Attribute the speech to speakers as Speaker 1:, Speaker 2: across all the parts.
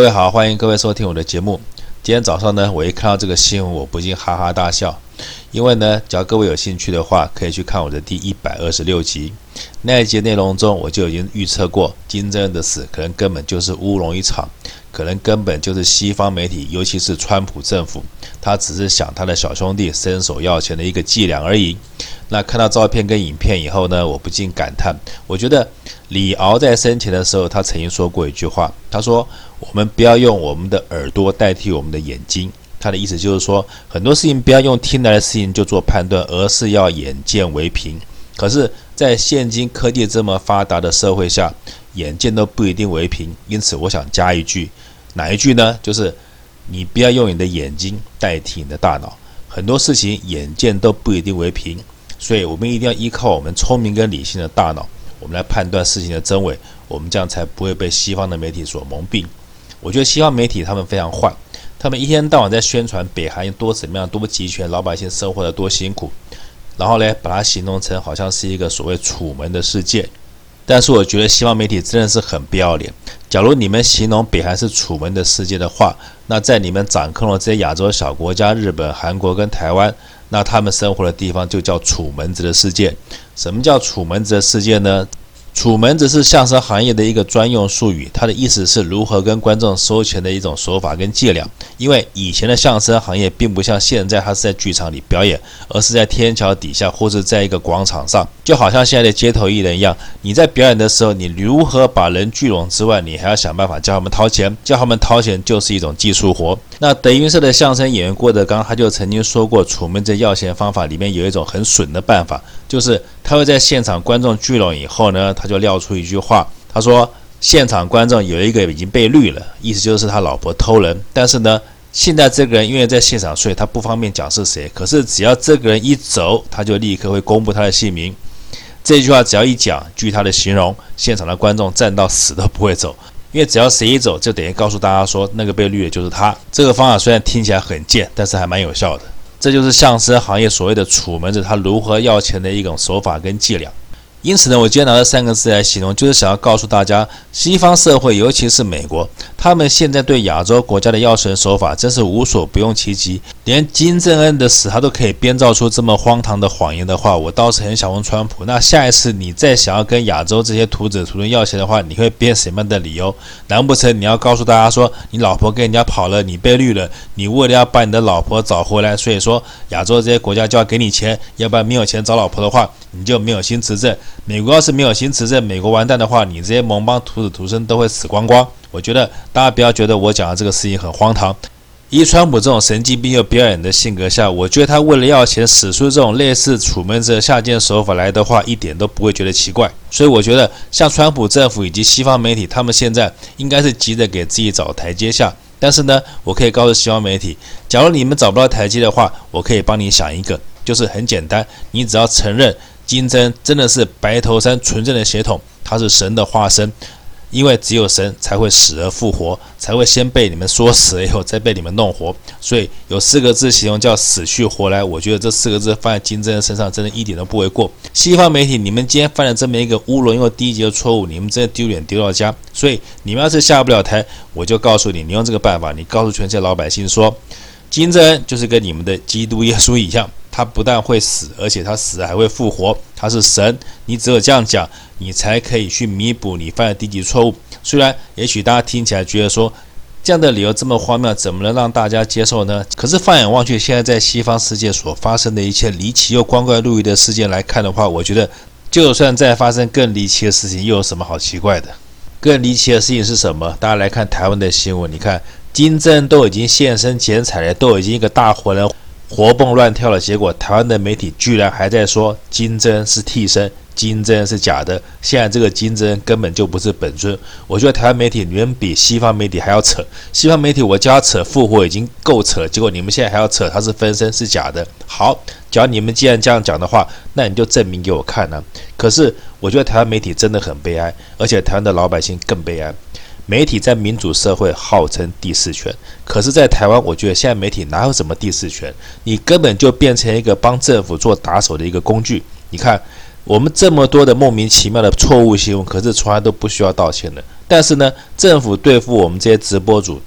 Speaker 1: 各位好，欢迎各位收听我的节目。今天早上呢，我一看到这个新闻，我不禁哈哈大笑。因为呢，只要各位有兴趣的话，可以去看我的第一百二十六集。那一集内容中，我就已经预测过金正恩的死可能根本就是乌龙一场，可能根本就是西方媒体，尤其是川普政府，他只是想他的小兄弟伸手要钱的一个伎俩而已。那看到照片跟影片以后呢，我不禁感叹，我觉得李敖在生前的时候，他曾经说过一句话，他说：“我们不要用我们的耳朵代替我们的眼睛。”他的意思就是说，很多事情不要用听来的事情就做判断，而是要眼见为凭。可是，在现今科技这么发达的社会下，眼见都不一定为凭。因此，我想加一句，哪一句呢？就是你不要用你的眼睛代替你的大脑。很多事情眼见都不一定为凭。所以，我们一定要依靠我们聪明跟理性的大脑，我们来判断事情的真伪。我们这样才不会被西方的媒体所蒙蔽。我觉得西方媒体他们非常坏，他们一天到晚在宣传北韩有多怎么样、多么集权，老百姓生活的多辛苦，然后呢，把它形容成好像是一个所谓楚门的世界。但是，我觉得西方媒体真的是很不要脸。假如你们形容北韩是楚门的世界的话，那在你们掌控了这些亚洲小国家，日本、韩国跟台湾。那他们生活的地方就叫楚门子的世界。什么叫楚门子的世界呢？楚门子是相声行业的一个专用术语，它的意思是如何跟观众收钱的一种手法跟伎俩。因为以前的相声行业并不像现在，它是在剧场里表演，而是在天桥底下或是在一个广场上，就好像现在的街头艺人一样。你在表演的时候，你如何把人聚拢之外，你还要想办法叫他们掏钱，叫他们掏钱就是一种技术活。那德云社的相声演员郭德纲他就曾经说过，楚门子要钱方法里面有一种很损的办法，就是他会在现场观众聚拢以后呢，他就撂出一句话，他说现场观众有一个已经被绿了，意思就是他老婆偷人，但是呢，现在这个人因为在现场，所以他不方便讲是谁，可是只要这个人一走，他就立刻会公布他的姓名。这句话只要一讲，据他的形容，现场的观众站到死都不会走。因为只要谁一走，就等于告诉大家说那个被绿的就是他。这个方法虽然听起来很贱，但是还蛮有效的。这就是相声行业所谓的楚门子，他如何要钱的一种手法跟伎俩。因此呢，我今天拿这三个字来形容，就是想要告诉大家，西方社会，尤其是美国，他们现在对亚洲国家的要钱手法真是无所不用其极。连金正恩的死，他都可以编造出这么荒唐的谎言的话，我倒是很想问川普，那下一次你再想要跟亚洲这些秃子秃孙要钱的话，你会编什么样的理由？难不成你要告诉大家说，你老婆跟人家跑了，你被绿了，你为了要把你的老婆找回来，所以说亚洲这些国家就要给你钱，要不然没有钱找老婆的话，你就没有心执政。美国要是没有心执政，美国完蛋的话，你这些盟邦徒子徒孙都会死光光。我觉得大家不要觉得我讲的这个事情很荒唐。以川普这种神经病又表演的性格下，我觉得他为了要钱使出这种类似楚门子下贱手法来的话，一点都不会觉得奇怪。所以我觉得像川普政府以及西方媒体，他们现在应该是急着给自己找台阶下。但是呢，我可以告诉西方媒体，假如你们找不到台阶的话，我可以帮你想一个，就是很简单，你只要承认。金针真的是白头山纯正的血统，他是神的化身，因为只有神才会死而复活，才会先被你们说死了以后再被你们弄活，所以有四个字形容叫死去活来。我觉得这四个字放在金正恩身上，真的一点都不为过。西方媒体，你们今天犯了这么一个乌龙又低级的错误，你们真的丢脸丢到家。所以你们要是下不了台，我就告诉你，你用这个办法，你告诉全世界老百姓说，金正恩就是跟你们的基督耶稣一样。他不但会死，而且他死还会复活。他是神，你只有这样讲，你才可以去弥补你犯的低级错误。虽然也许大家听起来觉得说这样的理由这么荒谬，怎么能让大家接受呢？可是放眼望去，现在在西方世界所发生的一切离奇又光怪陆离的事件来看的话，我觉得就算再发生更离奇的事情，又有什么好奇怪的？更离奇的事情是什么？大家来看台湾的新闻，你看金正都已经现身剪彩了，都已经一个大活人。活蹦乱跳的结果，台湾的媒体居然还在说金针是替身，金针是假的。现在这个金针根本就不是本尊。我觉得台湾媒体远比西方媒体还要扯。西方媒体我叫他扯复活已经够扯，结果你们现在还要扯他是分身是假的。好，只要你们既然这样讲的话，那你就证明给我看呢、啊。可是我觉得台湾媒体真的很悲哀，而且台湾的老百姓更悲哀。媒体在民主社会号称第四权，可是，在台湾，我觉得现在媒体哪有什么第四权？你根本就变成一个帮政府做打手的一个工具。你看，我们这么多的莫名其妙的错误新闻，可是从来都不需要道歉的。但是呢，政府对付我们这些直播主，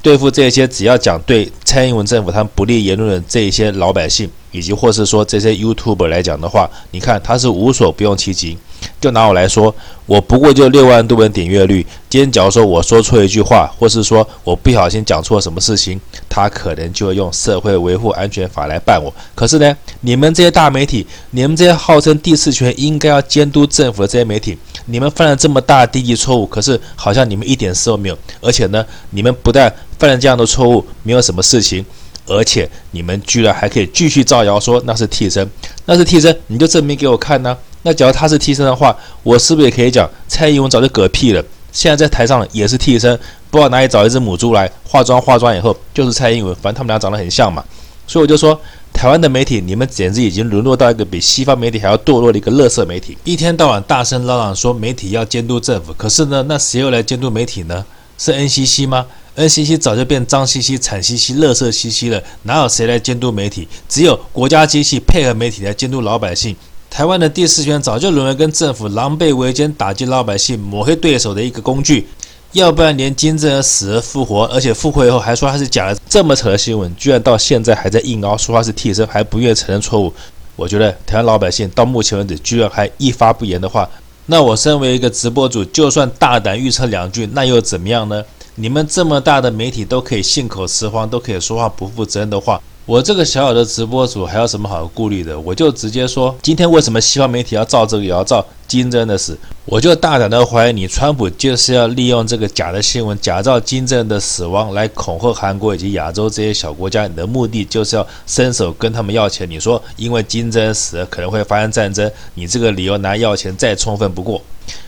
Speaker 1: 对付这些只要讲对蔡英文政府他们不利言论的这一些老百姓，以及或是说这些 YouTube 来讲的话，你看他是无所不用其极。就拿我来说，我不过就六万多人点阅率。今天假如说我说错一句话，或是说我不小心讲错什么事情，他可能就会用社会维护安全法来办我。可是呢，你们这些大媒体，你们这些号称第四权应该要监督政府的这些媒体，你们犯了这么大的低级错误，可是好像你们一点事都没有。而且呢，你们不但犯了这样的错误，没有什么事情，而且你们居然还可以继续造谣说那是替身，那是替身，你就证明给我看呢、那假如他是替身的话，我是不是也可以讲蔡英文早就嗝屁了？现在在台上也是替身，不知道哪里找一只母猪来化妆，化妆以后就是蔡英文，反正他们俩长得很像嘛。所以我就说，台湾的媒体，你们简直已经沦落到一个比西方媒体还要堕落的一个垃圾媒体，一天到晚大声嚷嚷说媒体要监督政府，可是呢，那谁又来监督媒体呢？是 NCC 吗？NCC 早就变脏兮兮、惨兮兮、垃圾兮兮了，哪有谁来监督媒体？只有国家机器配合媒体来监督老百姓。台湾的第四权早就沦为跟政府狼狈为奸、打击老百姓、抹黑对手的一个工具，要不然连金正恩死而复活，而且复活以后还说他是假的，这么扯的新闻，居然到现在还在硬凹，说他是替身，还不愿承认错误。我觉得台湾老百姓到目前为止居然还一发不言的话，那我身为一个直播主，就算大胆预测两句，那又怎么样呢？你们这么大的媒体都可以信口雌黄，都可以说话不负责任的话。我这个小小的直播主还有什么好顾虑的？我就直接说，今天为什么西方媒体要造这个，也要造金正恩的死？我就大胆的怀疑你，川普就是要利用这个假的新闻，假造金正恩的死亡来恐吓韩国以及亚洲这些小国家。你的目的就是要伸手跟他们要钱。你说，因为金正恩死了可能会发生战争，你这个理由拿要钱再充分不过。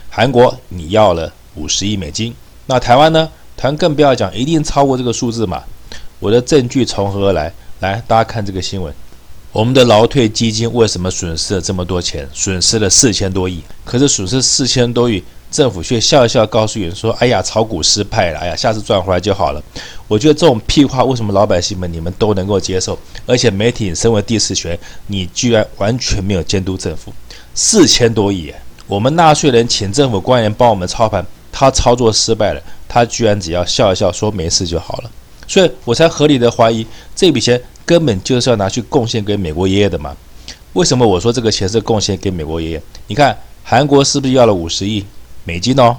Speaker 1: 韩国你要了五十亿美金，那台湾呢？台湾更不要讲，一定超过这个数字嘛。我的证据从何而来？来，大家看这个新闻，我们的劳退基金为什么损失了这么多钱？损失了四千多亿。可是损失四千多亿，政府却笑一笑，告诉你说：“哎呀，炒股失败了，哎呀，下次赚回来就好了。”我觉得这种屁话，为什么老百姓们你们都能够接受？而且媒体身为第四权，你居然完全没有监督政府，四千多亿，我们纳税人请政府官员帮我们操盘，他操作失败了，他居然只要笑一笑，说没事就好了。所以我才合理的怀疑，这笔钱根本就是要拿去贡献给美国爷爷的嘛？为什么我说这个钱是贡献给美国爷爷？你看韩国是不是要了五十亿美金哦？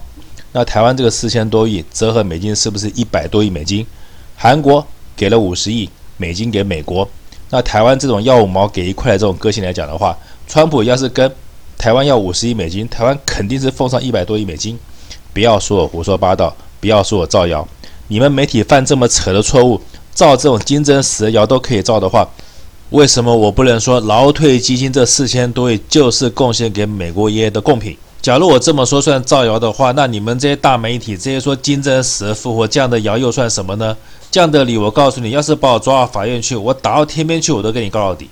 Speaker 1: 那台湾这个四千多亿折合美金是不是一百多亿美金？韩国给了五十亿美金给美国，那台湾这种要五毛给一块的这种个性来讲的话，川普要是跟台湾要五十亿美金，台湾肯定是奉上一百多亿美金。不要说我胡说八道，不要说我造谣。你们媒体犯这么扯的错误，造这种金针石的谣都可以造的话，为什么我不能说劳退基金这四千多亿就是贡献给美国爷爷的贡品？假如我这么说算造谣的话，那你们这些大媒体这些说金针石复活这样的谣又算什么呢？这样的理，我告诉你，要是把我抓到法院去，我打到天边去，我都跟你告到底。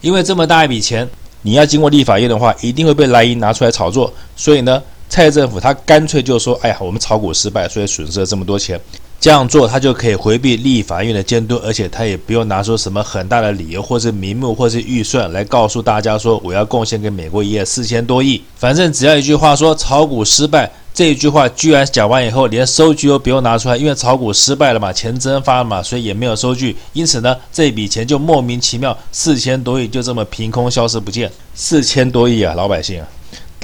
Speaker 1: 因为这么大一笔钱，你要经过立法院的话，一定会被莱茵拿出来炒作。所以呢，蔡政府他干脆就说：“哎呀，我们炒股失败，所以损失了这么多钱。”这样做，他就可以回避立法院的监督，而且他也不用拿出什么很大的理由，或是名目，或是预算来告诉大家说我要贡献给美国一夜四千多亿。反正只要一句话说炒股失败，这一句话居然讲完以后，连收据都不用拿出来，因为炒股失败了嘛，钱蒸发了嘛，所以也没有收据。因此呢，这笔钱就莫名其妙四千多亿就这么凭空消失不见。四千多亿啊，老百姓啊，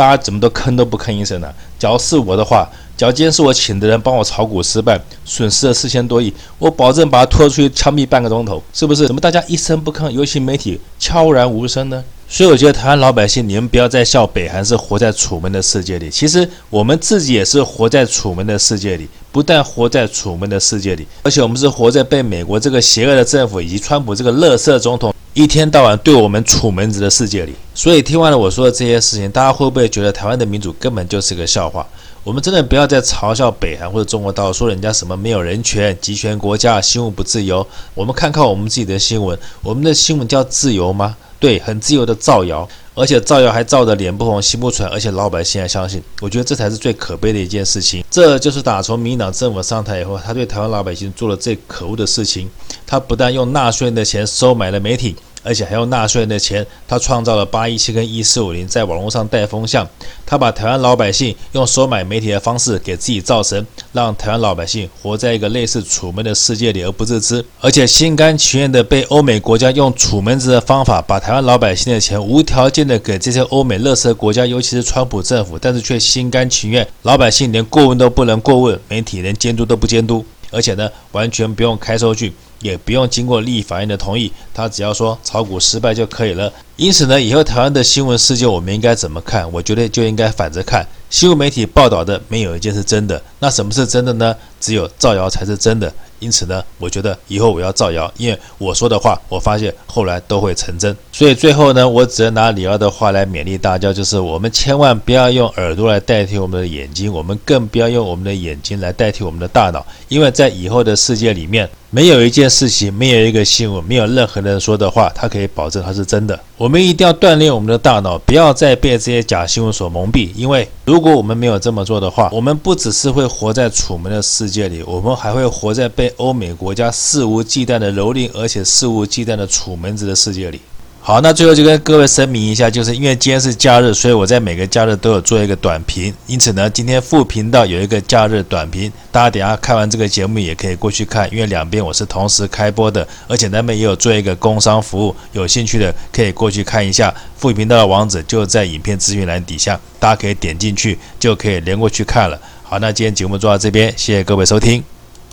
Speaker 1: 大家怎么都吭都不吭一声呢？假如是我的话。假如今天是我请的人帮我炒股失败，损失了四千多亿，我保证把他拖出去枪毙半个钟头，是不是？怎么大家一声不吭，尤其媒体悄然无声呢？所以我觉得台湾老百姓，你们不要再笑北韩是活在楚门的世界里，其实我们自己也是活在楚门的世界里，不但活在楚门的世界里，而且我们是活在被美国这个邪恶的政府以及川普这个垃圾总统一天到晚对我们楚门子的世界里。所以听完了我说的这些事情，大家会不会觉得台湾的民主根本就是个笑话？我们真的不要再嘲笑北韩或者中国大陆，说人家什么没有人权、集权国家、新闻不自由。我们看看我们自己的新闻，我们的新闻叫自由吗？对，很自由的造谣，而且造谣还造得脸不红心不喘，而且老百姓还相信。我觉得这才是最可悲的一件事情。这就是打从民党政府上台以后，他对台湾老百姓做了最可恶的事情。他不但用纳税人的钱收买了媒体，而且还用纳税人的钱，他创造了八一七跟一四五零在网络上带风向，他把台湾老百姓用收买媒体的方式给自己造神，让台湾老百姓活在一个类似楚门的世界里而不自知，而且心甘情愿的被欧美国家用楚门子的方法把台湾老百姓的钱无条件的给这些欧美乐色国家，尤其是川普政府，但是却心甘情愿，老百姓连过问都不能过问，媒体连监督都不监督，而且呢，完全不用开收据。也不用经过立法院的同意，他只要说炒股失败就可以了。因此呢，以后台湾的新闻世界我们应该怎么看？我觉得就应该反着看。新闻媒体报道的没有一件是真的，那什么是真的呢？只有造谣才是真的。因此呢，我觉得以后我要造谣，因为我说的话，我发现后来都会成真。所以最后呢，我只能拿李奥的话来勉励大家，就是我们千万不要用耳朵来代替我们的眼睛，我们更不要用我们的眼睛来代替我们的大脑，因为在以后的世界里面，没有一件事情，没有一个新闻，没有任何人说的话，它可以保证它是真的。我们一定要锻炼我们的大脑，不要再被这些假新闻所蒙蔽，因为如果我们没有这么做的话，我们不只是会活在楚门的世界里，我们还会活在被欧美国家肆无忌惮的蹂躏，而且肆无忌惮的楚门子的世界里。好，那最后就跟各位声明一下，就是因为今天是假日，所以我在每个假日都有做一个短评。因此呢，今天副频道有一个假日短评，大家等下看完这个节目也可以过去看，因为两边我是同时开播的，而且那边也有做一个工商服务，有兴趣的可以过去看一下。副频道的网址就在影片资讯栏底下，大家可以点进去就可以连过去看了。好，那今天节目做到这边，谢谢各位收听。